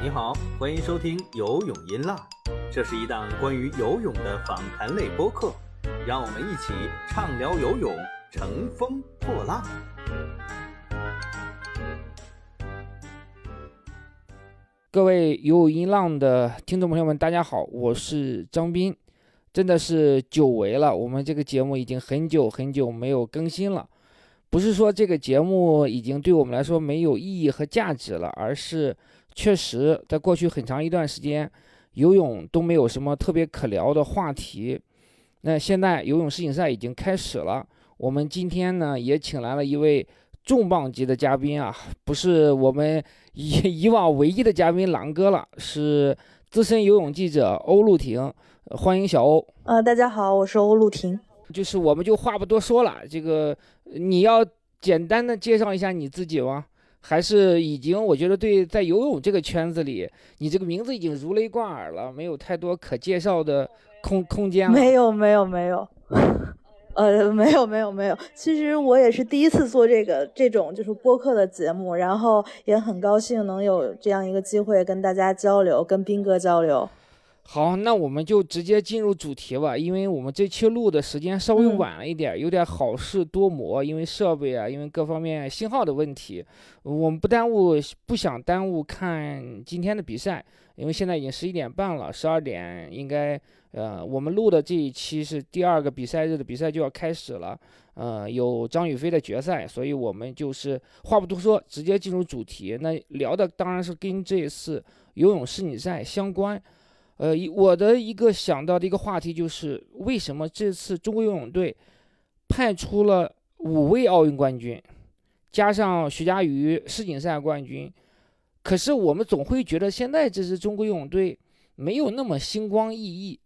你好，欢迎收听游泳音浪，这是一档关于游泳的访谈类播客，让我们一起畅聊游泳，乘风破浪。各位游泳音浪的听众朋友们，大家好，我是张斌。真的是久违了，我们这个节目已经很久很久没有更新了。不是说这个节目已经对我们来说没有意义和价值了，而是确实在过去很长一段时间，游泳都没有什么特别可聊的话题。那现在游泳世锦赛已经开始了，我们今天呢也请来了一位重磅级的嘉宾啊，不是我们 以以往唯一的嘉宾狼哥了，是资深游泳记者欧陆婷。欢迎小欧。呃，大家好，我是欧陆婷。就是我们就话不多说了，这个你要简单的介绍一下你自己吗？还是已经？我觉得对，在游泳这个圈子里，你这个名字已经如雷贯耳了，没有太多可介绍的空空间了。没有，没有，没有。呃，没有，没有，没有。其实我也是第一次做这个这种就是播客的节目，然后也很高兴能有这样一个机会跟大家交流，跟斌哥交流。好，那我们就直接进入主题吧，因为我们这期录的时间稍微晚了一点，有点好事多磨，因为设备啊，因为各方面信号的问题，我们不耽误，不想耽误看今天的比赛，因为现在已经十一点半了，十二点应该，呃，我们录的这一期是第二个比赛日的比赛就要开始了，呃，有张雨霏的决赛，所以我们就是话不多说，直接进入主题，那聊的当然是跟这次游泳世锦赛相关。呃，我的一个想到的一个话题就是，为什么这次中国游泳队派出了五位奥运冠军，加上徐嘉余世锦赛冠军，可是我们总会觉得现在这支中国游泳队没有那么星光熠熠。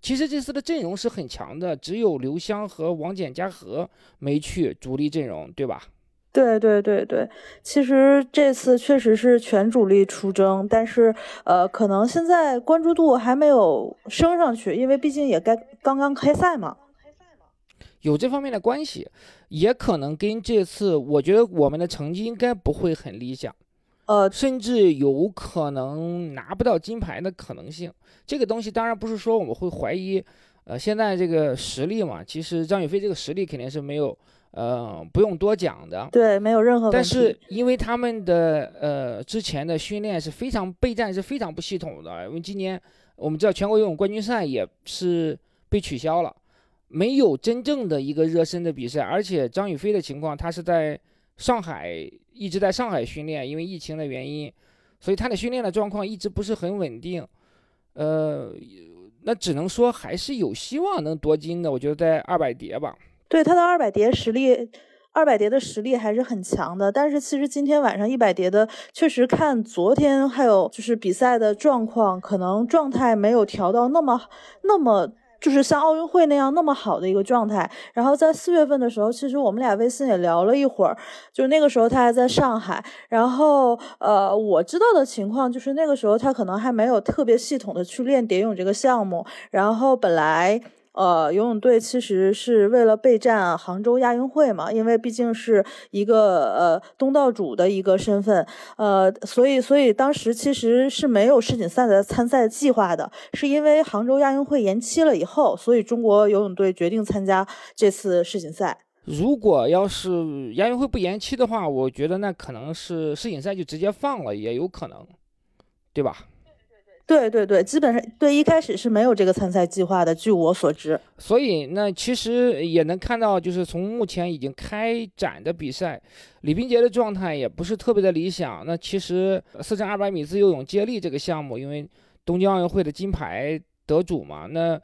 其实这次的阵容是很强的，只有刘湘和王简嘉禾没去主力阵容，对吧？对对对对，其实这次确实是全主力出征，但是呃，可能现在关注度还没有升上去，因为毕竟也该刚刚开赛嘛。有这方面的关系，也可能跟这次，我觉得我们的成绩应该不会很理想，呃，甚至有可能拿不到金牌的可能性。这个东西当然不是说我们会怀疑，呃，现在这个实力嘛，其实张雨霏这个实力肯定是没有。呃，不用多讲的，对，没有任何问题。但是因为他们的呃之前的训练是非常备战是非常不系统的，因为今年我们知道全国游泳冠军赛也是被取消了，没有真正的一个热身的比赛。而且张雨霏的情况，她是在上海一直在上海训练，因为疫情的原因，所以她的训练的状况一直不是很稳定。呃，那只能说还是有希望能夺金的，我觉得在二百蝶吧。对他的二百蝶实力，二百蝶的实力还是很强的。但是其实今天晚上一百蝶的，确实看昨天还有就是比赛的状况，可能状态没有调到那么那么。就是像奥运会那样那么好的一个状态，然后在四月份的时候，其实我们俩微信也聊了一会儿，就那个时候他还在上海，然后呃，我知道的情况就是那个时候他可能还没有特别系统的去练蝶泳这个项目，然后本来。呃，游泳队其实是为了备战杭州亚运会嘛，因为毕竟是一个呃东道主的一个身份，呃，所以所以当时其实是没有世锦赛的参赛计划的，是因为杭州亚运会延期了以后，所以中国游泳队决定参加这次世锦赛。如果要是亚运会不延期的话，我觉得那可能是世锦赛就直接放了，也有可能，对吧？对对对，基本上对一开始是没有这个参赛计划的，据我所知。所以那其实也能看到，就是从目前已经开展的比赛，李冰洁的状态也不是特别的理想。那其实四乘二百米自由泳接力这个项目，因为东京奥运会的金牌得主嘛，那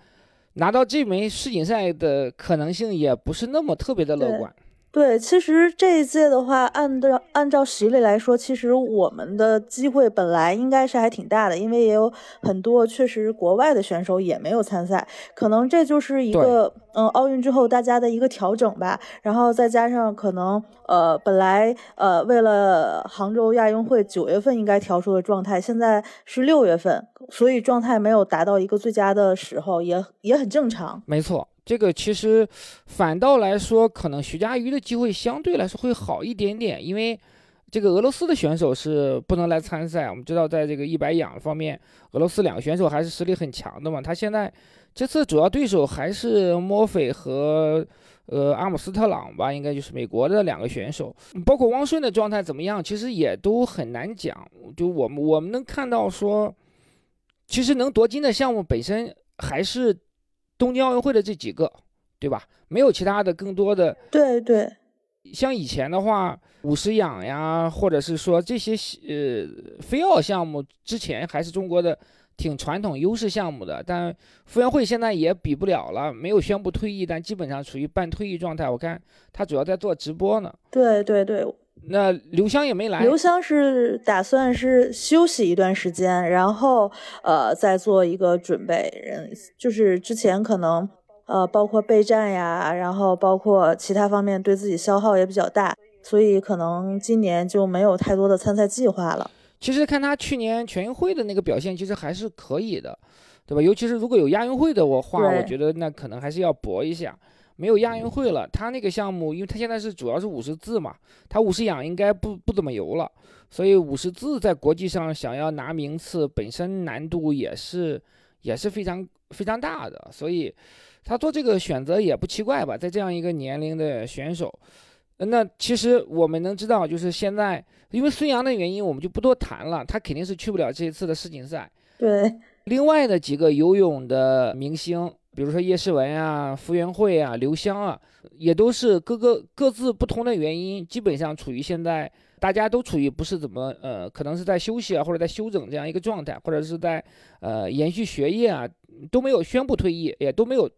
拿到这枚世锦赛的可能性也不是那么特别的乐观。对，其实这一届的话，按照按照实力来说，其实我们的机会本来应该是还挺大的，因为也有很多确实国外的选手也没有参赛，可能这就是一个嗯奥运之后大家的一个调整吧。然后再加上可能呃本来呃为了杭州亚运会九月份应该调出的状态，现在是六月份，所以状态没有达到一个最佳的时候，也也很正常。没错。这个其实反倒来说，可能徐嘉余的机会相对来说会好一点点，因为这个俄罗斯的选手是不能来参赛。我们知道，在这个一百仰方面，俄罗斯两个选手还是实力很强的嘛。他现在这次主要对手还是墨菲和呃阿姆斯特朗吧，应该就是美国的两个选手。包括汪顺的状态怎么样，其实也都很难讲。就我们我们能看到说，其实能夺金的项目本身还是。东京奥运会的这几个，对吧？没有其他的更多的。对对，像以前的话，五十仰呀，或者是说这些呃飞奥项目，之前还是中国的挺传统优势项目的。但傅园慧现在也比不了了，没有宣布退役，但基本上处于半退役状态。我看他主要在做直播呢。对对对。那刘湘也没来。刘湘是打算是休息一段时间，然后呃再做一个准备。嗯，就是之前可能呃包括备战呀，然后包括其他方面对自己消耗也比较大，所以可能今年就没有太多的参赛计划了。其实看他去年全运会的那个表现，其实还是可以的，对吧？尤其是如果有亚运会的话，我觉得那可能还是要搏一下。没有亚运会了，他那个项目，因为他现在是主要是五十字嘛，他五十仰应该不不怎么游了，所以五十字在国际上想要拿名次，本身难度也是也是非常非常大的，所以他做这个选择也不奇怪吧，在这样一个年龄的选手，那其实我们能知道，就是现在因为孙杨的原因，我们就不多谈了，他肯定是去不了这一次的世锦赛。对，另外的几个游泳的明星。比如说叶诗文啊、傅园慧啊、刘湘啊，也都是各个各自不同的原因，基本上处于现在大家都处于不是怎么呃，可能是在休息啊，或者在休整这样一个状态，或者是在呃延续学业啊，都没有宣布退役，也都没有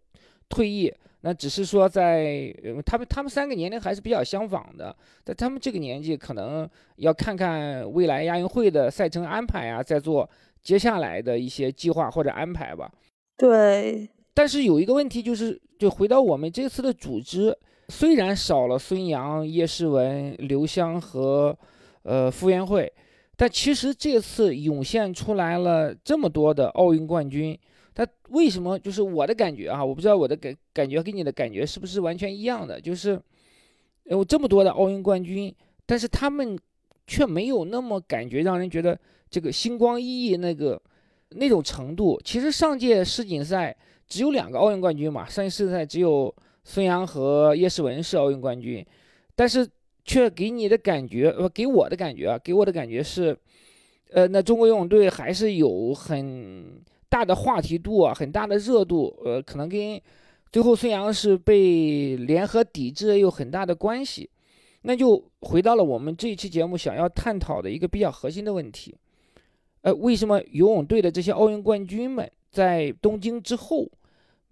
退役。那只是说在他们他们三个年龄还是比较相仿的，在他们这个年纪，可能要看看未来亚运会的赛程安排啊，再做接下来的一些计划或者安排吧。对。但是有一个问题，就是就回到我们这次的组织，虽然少了孙杨、叶诗文、刘湘和呃傅园慧，但其实这次涌现出来了这么多的奥运冠军，他为什么？就是我的感觉啊，我不知道我的感感觉跟你的感觉是不是完全一样的？就是有这么多的奥运冠军，但是他们却没有那么感觉让人觉得这个星光熠熠那个那种程度。其实上届世锦赛。只有两个奥运冠军嘛？上一世赛只有孙杨和叶诗文是奥运冠军，但是却给你的感觉，呃，给我的感觉啊，给我的感觉是，呃，那中国游泳队还是有很大的话题度啊，很大的热度，呃，可能跟最后孙杨是被联合抵制有很大的关系。那就回到了我们这一期节目想要探讨的一个比较核心的问题，呃，为什么游泳队的这些奥运冠军们在东京之后？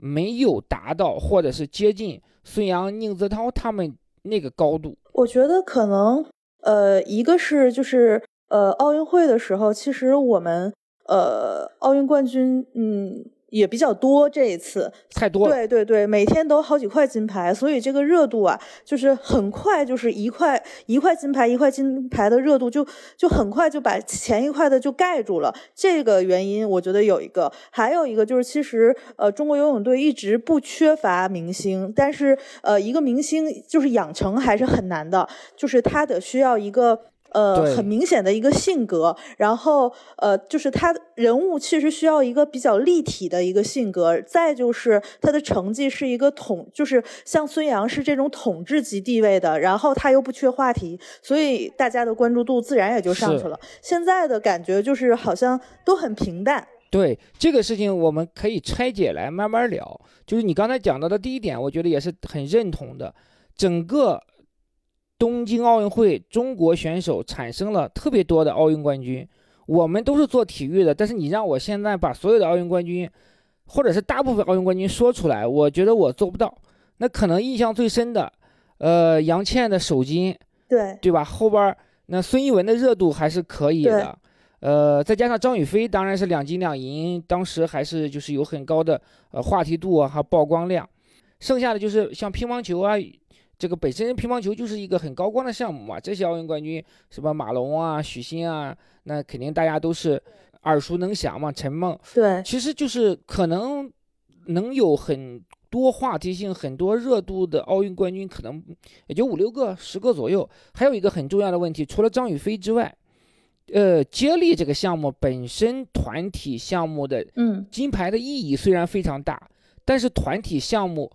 没有达到，或者是接近孙杨、宁泽涛他们那个高度。我觉得可能，呃，一个是就是呃，奥运会的时候，其实我们呃，奥运冠军，嗯。也比较多，这一次太多了。对对对，每天都好几块金牌，所以这个热度啊，就是很快，就是一块一块金牌，一块金牌的热度就就很快就把前一块的就盖住了。这个原因我觉得有一个，还有一个就是其实呃，中国游泳队一直不缺乏明星，但是呃，一个明星就是养成还是很难的，就是他得需要一个。呃，很明显的一个性格，然后呃，就是他人物其实需要一个比较立体的一个性格，再就是他的成绩是一个统，就是像孙杨是这种统治级地位的，然后他又不缺话题，所以大家的关注度自然也就上去了。现在的感觉就是好像都很平淡。对这个事情，我们可以拆解来慢慢聊。就是你刚才讲到的第一点，我觉得也是很认同的，整个。东京奥运会，中国选手产生了特别多的奥运冠军。我们都是做体育的，但是你让我现在把所有的奥运冠军，或者是大部分奥运冠军说出来，我觉得我做不到。那可能印象最深的，呃，杨倩的首金，对对吧？后边那孙一文的热度还是可以的，呃，再加上张雨霏，当然是两金两银，当时还是就是有很高的呃话题度啊和曝光量。剩下的就是像乒乓球啊。这个本身乒乓球就是一个很高光的项目嘛，这些奥运冠军什么马龙啊、许昕啊，那肯定大家都是耳熟能详嘛。陈梦，对，其实就是可能能有很多话题性、很多热度的奥运冠军，可能也就五六个、十个左右。还有一个很重要的问题，除了张雨霏之外，呃，接力这个项目本身团体项目的嗯金牌的意义虽然非常大，但是团体项目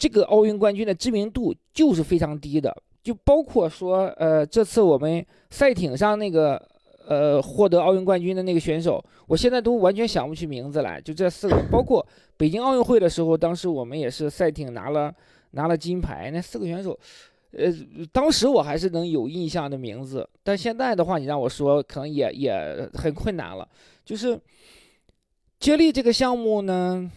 这个奥运冠军的知名度就是非常低的。就包括说，呃，这次我们赛艇上那个，呃，获得奥运冠军的那个选手，我现在都完全想不起名字来。就这四个，包括北京奥运会的时候，当时我们也是赛艇拿了拿了金牌，那四个选手，呃，当时我还是能有印象的名字，但现在的话，你让我说，可能也也很困难了。就是接力这个项目呢。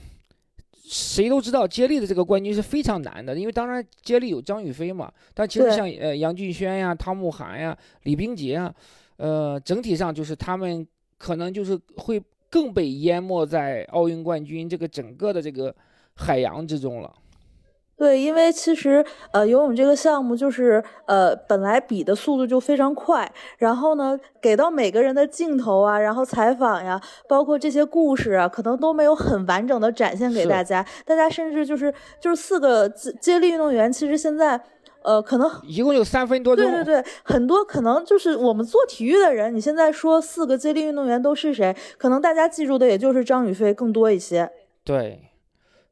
谁都知道接力的这个冠军是非常难的，因为当然接力有张雨霏嘛，但其实像呃杨俊轩呀、汤慕涵呀、李冰洁啊，呃，整体上就是他们可能就是会更被淹没在奥运冠军这个整个的这个海洋之中了。对，因为其实呃，游泳这个项目就是呃，本来比的速度就非常快，然后呢，给到每个人的镜头啊，然后采访呀，包括这些故事啊，可能都没有很完整的展现给大家。大家甚至就是就是四个接接力运动员，其实现在呃，可能一共有三分多钟。对对对，很多可能就是我们做体育的人，你现在说四个接力运动员都是谁，可能大家记住的也就是张雨霏更多一些。对。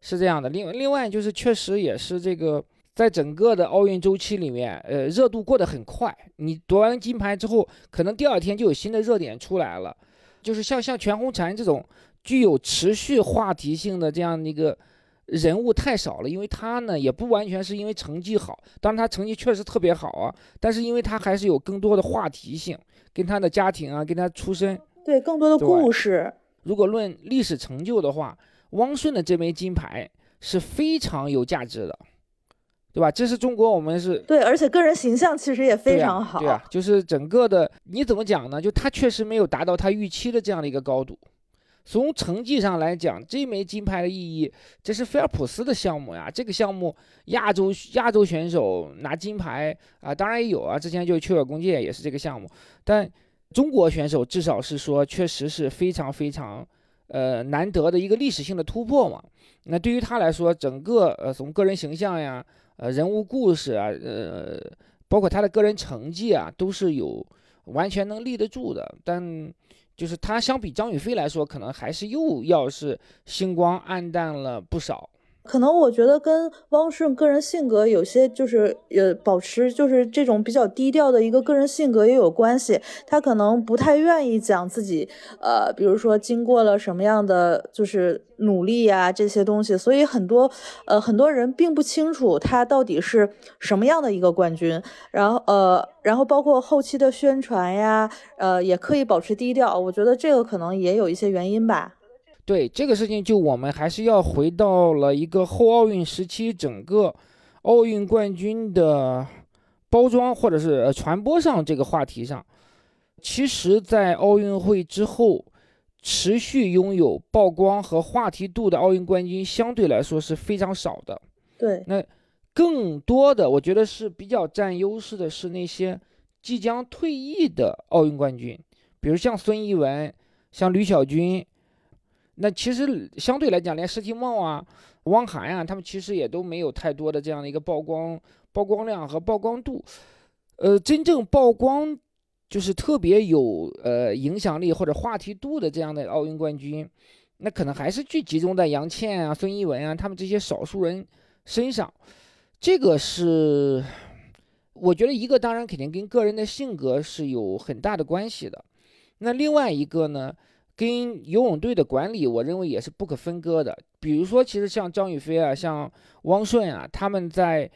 是这样的，另另外就是确实也是这个，在整个的奥运周期里面，呃，热度过得很快。你夺完金牌之后，可能第二天就有新的热点出来了。就是像像全红婵这种具有持续话题性的这样的一个人物太少了，因为他呢也不完全是因为成绩好，当然他成绩确实特别好啊，但是因为他还是有更多的话题性，跟他的家庭啊，跟他出身，对更多的故事。如果论历史成就的话。汪顺的这枚金牌是非常有价值的，对吧？这是中国，我们是对，而且个人形象其实也非常好。对啊，就是整个的，你怎么讲呢？就他确实没有达到他预期的这样的一个高度。从成绩上来讲，这枚金牌的意义，这是菲尔普斯的项目呀。这个项目亚洲亚洲选手拿金牌啊，当然也有啊。之前就屈尔弓箭也是这个项目，但中国选手至少是说，确实是非常非常。呃，难得的一个历史性的突破嘛。那对于他来说，整个呃，从个人形象呀，呃，人物故事啊，呃，包括他的个人成绩啊，都是有完全能立得住的。但就是他相比张雨霏来说，可能还是又要是星光暗淡了不少。可能我觉得跟汪顺个人性格有些就是呃保持就是这种比较低调的一个个人性格也有关系。他可能不太愿意讲自己呃，比如说经过了什么样的就是努力呀这些东西，所以很多呃很多人并不清楚他到底是什么样的一个冠军。然后呃然后包括后期的宣传呀，呃也可以保持低调。我觉得这个可能也有一些原因吧。对这个事情，就我们还是要回到了一个后奥运时期整个奥运冠军的包装或者是传播上这个话题上。其实，在奥运会之后，持续拥有曝光和话题度的奥运冠军相对来说是非常少的。对，那更多的，我觉得是比较占优势的是那些即将退役的奥运冠军，比如像孙一文、像吕小军。那其实相对来讲，连施廷懋啊、汪涵呀，他们其实也都没有太多的这样的一个曝光、曝光量和曝光度。呃，真正曝光就是特别有呃影响力或者话题度的这样的奥运冠军，那可能还是聚集中在杨倩啊、孙一文啊他们这些少数人身上。这个是我觉得一个，当然肯定跟个人的性格是有很大的关系的。那另外一个呢？跟游泳队的管理，我认为也是不可分割的。比如说，其实像张雨霏啊，像汪顺啊，他们在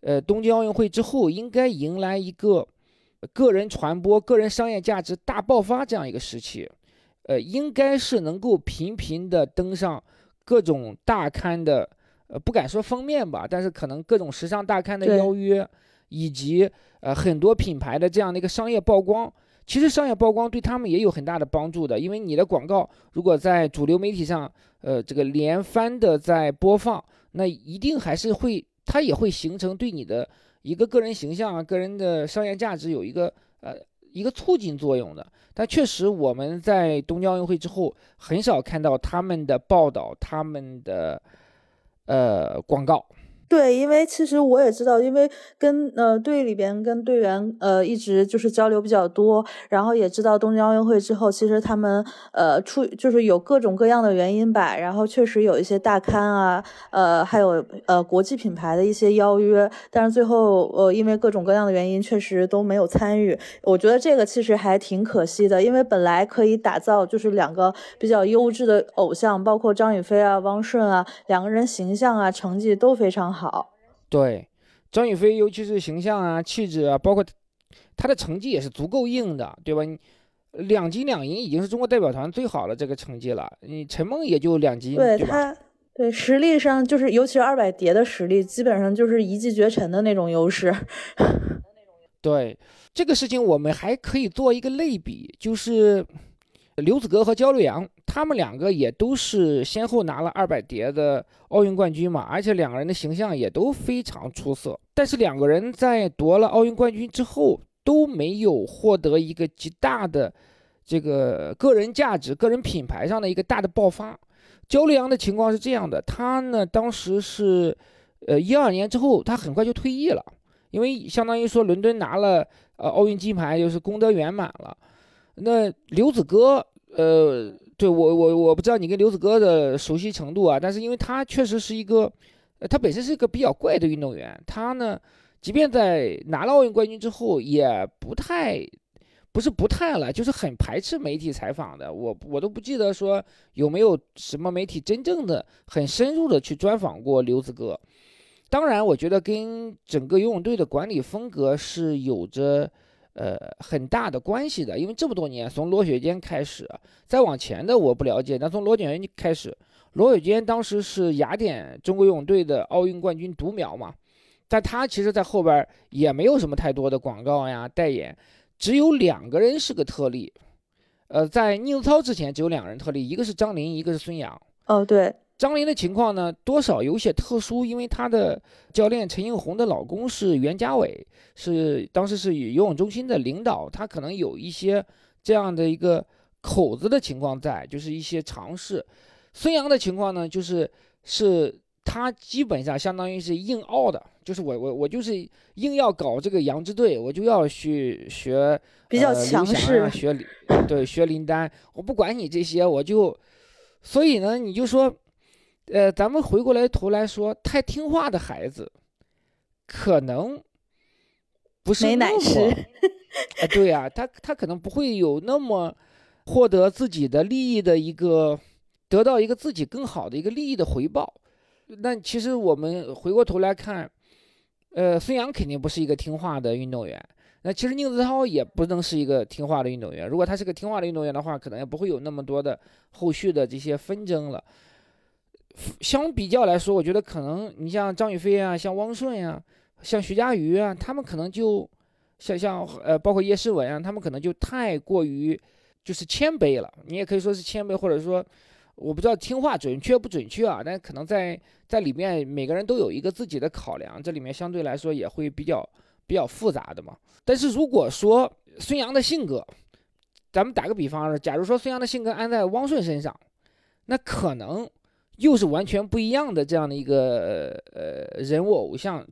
呃东京奥运会之后，应该迎来一个个人传播、个人商业价值大爆发这样一个时期。呃，应该是能够频频的登上各种大刊的，呃，不敢说封面吧，但是可能各种时尚大刊的邀约，以及呃很多品牌的这样的一个商业曝光。其实商业曝光对他们也有很大的帮助的，因为你的广告如果在主流媒体上，呃，这个连番的在播放，那一定还是会，它也会形成对你的一个个人形象啊、个人的商业价值有一个呃一个促进作用的。但确实我们在东京奥运会之后很少看到他们的报道，他们的呃广告。对，因为其实我也知道，因为跟呃队里边跟队员呃一直就是交流比较多，然后也知道东京奥运会之后，其实他们呃出就是有各种各样的原因吧，然后确实有一些大刊啊，呃还有呃国际品牌的一些邀约，但是最后呃因为各种各样的原因，确实都没有参与。我觉得这个其实还挺可惜的，因为本来可以打造就是两个比较优质的偶像，包括张雨霏啊、汪顺啊，两个人形象啊、成绩都非常好。好，对，张雨霏尤其是形象啊、气质啊，包括她的成绩也是足够硬的，对吧？两金两银已经是中国代表团最好的这个成绩了。你陈梦也就两金，对她，对实力上就是，尤其是二百蝶的实力，基本上就是一骑绝尘的那种优势。对这个事情，我们还可以做一个类比，就是刘子歌和焦刘洋。他们两个也都是先后拿了二百蝶的奥运冠军嘛，而且两个人的形象也都非常出色。但是两个人在夺了奥运冠军之后，都没有获得一个极大的这个个人价值、个人品牌上的一个大的爆发。焦刘洋的情况是这样的，他呢当时是，呃一二年之后，他很快就退役了，因为相当于说伦敦拿了呃奥运金牌，就是功德圆满了。那刘子歌，呃。对我我我不知道你跟刘子歌的熟悉程度啊，但是因为他确实是一个，他本身是一个比较怪的运动员。他呢，即便在拿了奥运冠军之后，也不太，不是不太了，就是很排斥媒体采访的。我我都不记得说有没有什么媒体真正的很深入的去专访过刘子歌。当然，我觉得跟整个游泳队的管理风格是有着。呃，很大的关系的，因为这么多年，从罗雪坚开始，再往前的我不了解。那从罗雪坚开始，罗雪坚当时是雅典中国游泳队的奥运冠军独苗嘛，但他其实在后边也没有什么太多的广告呀、代言，只有两个人是个特例。呃，在宁泽涛之前，只有两个人特例，一个是张琳，一个是孙杨。哦，对。张琳的情况呢，多少有些特殊，因为她的教练陈映红的老公是袁家伟，是当时是游泳中心的领导，他可能有一些这样的一个口子的情况在，就是一些尝试。孙杨的情况呢，就是是他基本上相当于是硬拗的，就是我我我就是硬要搞这个杨支队，我就要去学比较强势，学对学林丹，我不管你这些，我就所以呢，你就说。呃，咱们回过来头来说，太听话的孩子，可能不是那么，哎，对呀，他他可能不会有那么获得自己的利益的一个，得到一个自己更好的一个利益的回报。那其实我们回过头来看，呃，孙杨肯定不是一个听话的运动员。那其实宁泽涛也不能是一个听话的运动员。如果他是个听话的运动员的话，可能也不会有那么多的后续的这些纷争了。相比较来说，我觉得可能你像张雨霏啊，像汪顺呀，像徐嘉余啊，他们可能就像像呃，包括叶诗文啊，他们可能就太过于就是谦卑了。你也可以说是谦卑，或者说我不知道听话准确不准确啊，但可能在在里面每个人都有一个自己的考量，这里面相对来说也会比较比较复杂的嘛。但是如果说孙杨的性格，咱们打个比方，假如说孙杨的性格安在汪顺身上，那可能。又是完全不一样的这样的一个呃人物偶像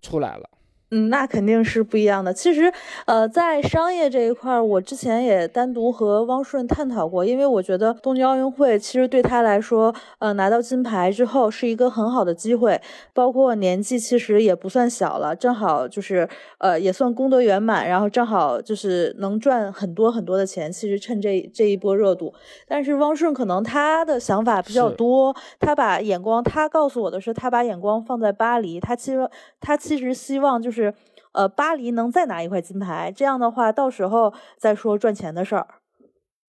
出来了。嗯，那肯定是不一样的。其实，呃，在商业这一块儿，我之前也单独和汪顺探讨过，因为我觉得东京奥运会其实对他来说，呃，拿到金牌之后是一个很好的机会，包括年纪其实也不算小了，正好就是呃也算功德圆满，然后正好就是能赚很多很多的钱。其实趁这这一波热度，但是汪顺可能他的想法比较多，他把眼光，他告诉我的是，他把眼光放在巴黎，他其实他其实希望就是。是，呃，巴黎能再拿一块金牌，这样的话，到时候再说赚钱的事儿，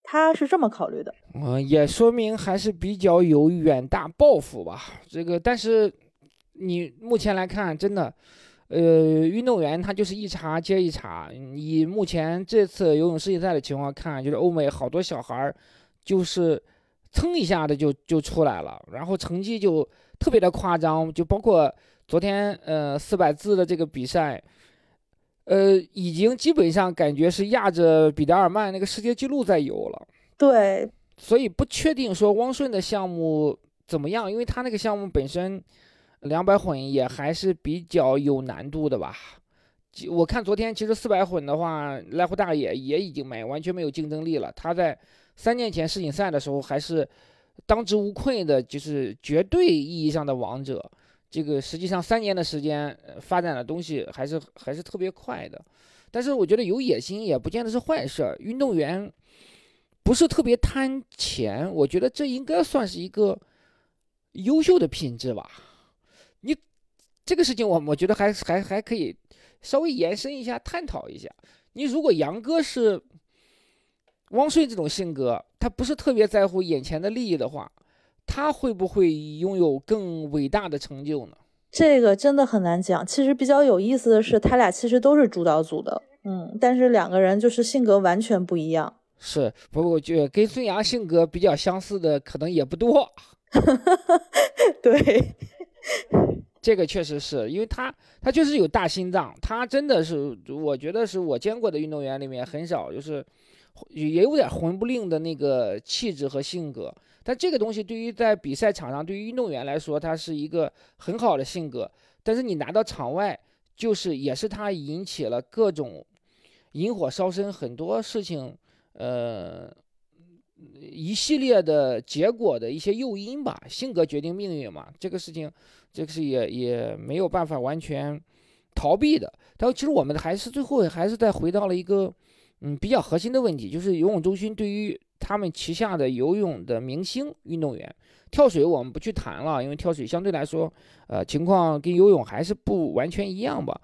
他是这么考虑的。嗯，也说明还是比较有远大抱负吧。这个，但是你目前来看，真的，呃，运动员他就是一茬接一茬。以目前这次游泳世界赛的情况看，就是欧美好多小孩儿，就是蹭一下子就就出来了，然后成绩就特别的夸张，就包括。昨天，呃，四百字的这个比赛，呃，已经基本上感觉是压着比达尔曼那个世界纪录在游了。对，所以不确定说汪顺的项目怎么样，因为他那个项目本身两百混也还是比较有难度的吧。我看昨天其实四百混的话，濑户大野也已经没完全没有竞争力了。他在三年前世锦赛的时候还是当之无愧的，就是绝对意义上的王者。这个实际上三年的时间发展的东西还是还是特别快的。但是我觉得有野心也不见得是坏事儿。运动员不是特别贪钱，我觉得这应该算是一个优秀的品质吧。你这个事情我我觉得还还还可以。稍微延伸一下，探讨一下。你如果杨哥是汪顺这种性格，他不是特别在乎眼前的利益的话，他会不会拥有更伟大的成就呢？这个真的很难讲。其实比较有意思的是，他俩其实都是主导组的，嗯，但是两个人就是性格完全不一样。是，不过我觉得跟孙杨性格比较相似的可能也不多。对。这个确实是因为他，他确实有大心脏，他真的是，我觉得是我见过的运动员里面很少，就是也有点混不吝的那个气质和性格。但这个东西对于在比赛场上，对于运动员来说，他是一个很好的性格。但是你拿到场外，就是也是他引起了各种引火烧身，很多事情，呃，一系列的结果的一些诱因吧。性格决定命运嘛，这个事情。这个是也也没有办法完全逃避的，但其实我们还是最后还是再回到了一个嗯比较核心的问题，就是游泳中心对于他们旗下的游泳的明星运动员，跳水我们不去谈了，因为跳水相对来说，呃情况跟游泳还是不完全一样吧，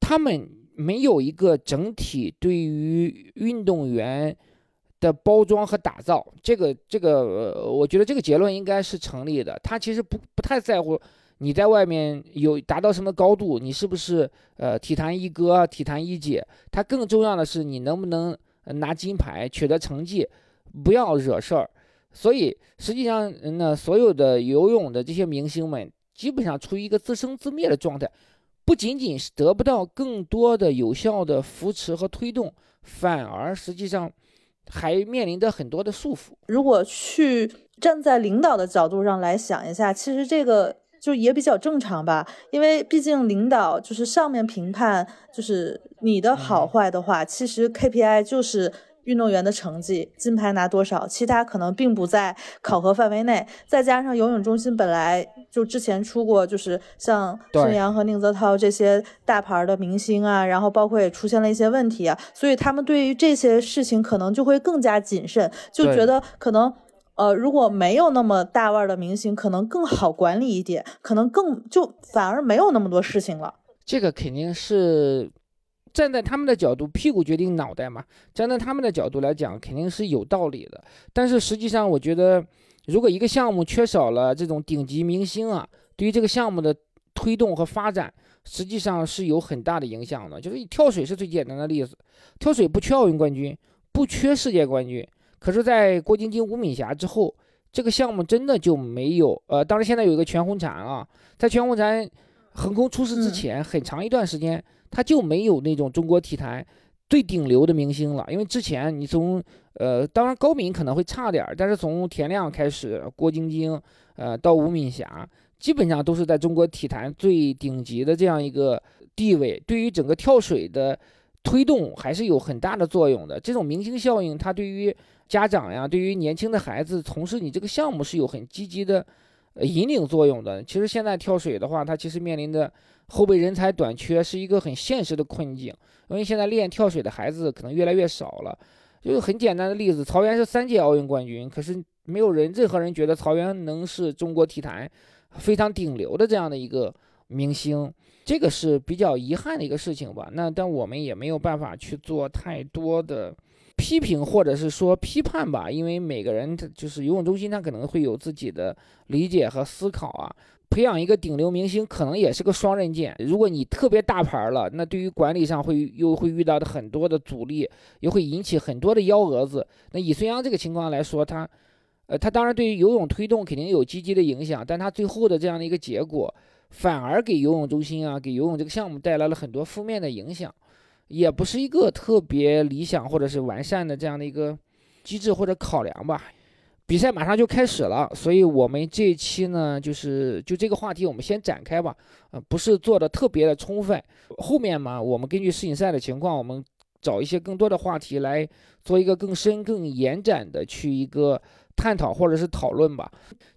他们没有一个整体对于运动员。的包装和打造，这个这个，我觉得这个结论应该是成立的。他其实不不太在乎你在外面有达到什么高度，你是不是呃体坛一哥、体坛一姐。他更重要的是你能不能拿金牌、取得成绩，不要惹事儿。所以实际上，那所有的游泳的这些明星们，基本上处于一个自生自灭的状态，不仅仅是得不到更多的有效的扶持和推动，反而实际上。还面临着很多的束缚。如果去站在领导的角度上来想一下，其实这个就也比较正常吧。因为毕竟领导就是上面评判，就是你的好坏的话，其实 KPI 就是。运动员的成绩，金牌拿多少，其他可能并不在考核范围内。再加上游泳中心本来就之前出过，就是像孙杨和宁泽涛这些大牌的明星啊，然后包括也出现了一些问题啊，所以他们对于这些事情可能就会更加谨慎，就觉得可能呃如果没有那么大腕的明星，可能更好管理一点，可能更就反而没有那么多事情了。这个肯定是。站在他们的角度，屁股决定脑袋嘛。站在他们的角度来讲，肯定是有道理的。但是实际上，我觉得，如果一个项目缺少了这种顶级明星啊，对于这个项目的推动和发展，实际上是有很大的影响的。就是跳水是最简单的例子，跳水不缺奥运冠军，不缺世界冠军。可是，在郭晶晶、吴敏霞之后，这个项目真的就没有。呃，当然现在有一个全红婵啊，在全红婵横空出世之前，很长一段时间。他就没有那种中国体坛最顶流的明星了，因为之前你从呃，当然高敏可能会差点儿，但是从田亮开始，郭晶晶，呃，到吴敏霞，基本上都是在中国体坛最顶级的这样一个地位，对于整个跳水的推动还是有很大的作用的。这种明星效应，它对于家长呀，对于年轻的孩子从事你这个项目是有很积极的引领作用的。其实现在跳水的话，它其实面临的。后备人才短缺是一个很现实的困境，因为现在练跳水的孩子可能越来越少了。就是很简单的例子，曹原是三届奥运冠军，可是没有人任何人觉得曹原能是中国体坛非常顶流的这样的一个明星，这个是比较遗憾的一个事情吧。那但我们也没有办法去做太多的批评或者是说批判吧，因为每个人他就是游泳中心，他可能会有自己的理解和思考啊。培养一个顶流明星可能也是个双刃剑。如果你特别大牌了，那对于管理上会又会遇到的很多的阻力，又会引起很多的幺蛾子。那以孙杨这个情况来说，他，呃，他当然对于游泳推动肯定有积极的影响，但他最后的这样的一个结果，反而给游泳中心啊，给游泳这个项目带来了很多负面的影响，也不是一个特别理想或者是完善的这样的一个机制或者考量吧。比赛马上就开始了，所以我们这一期呢，就是就这个话题，我们先展开吧。呃，不是做的特别的充分，后面嘛，我们根据世锦赛的情况，我们找一些更多的话题来做一个更深、更延展的去一个。探讨或者是讨论吧。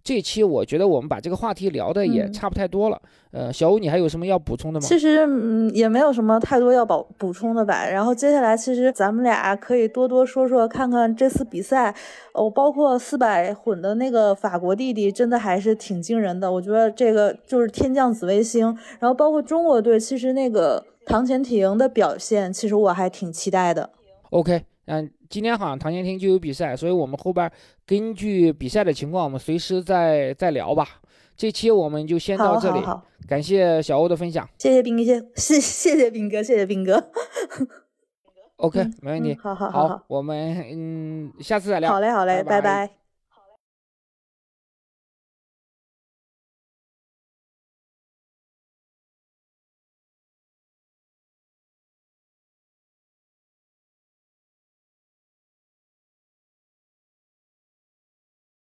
这期我觉得我们把这个话题聊的也差不太多了。呃，小吴，你还有什么要补充的吗？其实嗯，也没有什么太多要补补充的吧。然后接下来，其实咱们俩可以多多说说，看看这次比赛。哦，包括四百混的那个法国弟弟，真的还是挺惊人的。我觉得这个就是天降紫微星。然后包括中国队，其实那个唐钱婷的表现，其实我还挺期待的。OK，嗯。今天好像唐前厅就有比赛，所以我们后边根据比赛的情况，我们随时再再聊吧。这期我们就先到这里，感谢小欧的分享，谢谢斌哥，谢谢谢斌哥，谢谢斌哥。OK，没问题，好好好，我们嗯下次再聊。好嘞好嘞，拜拜。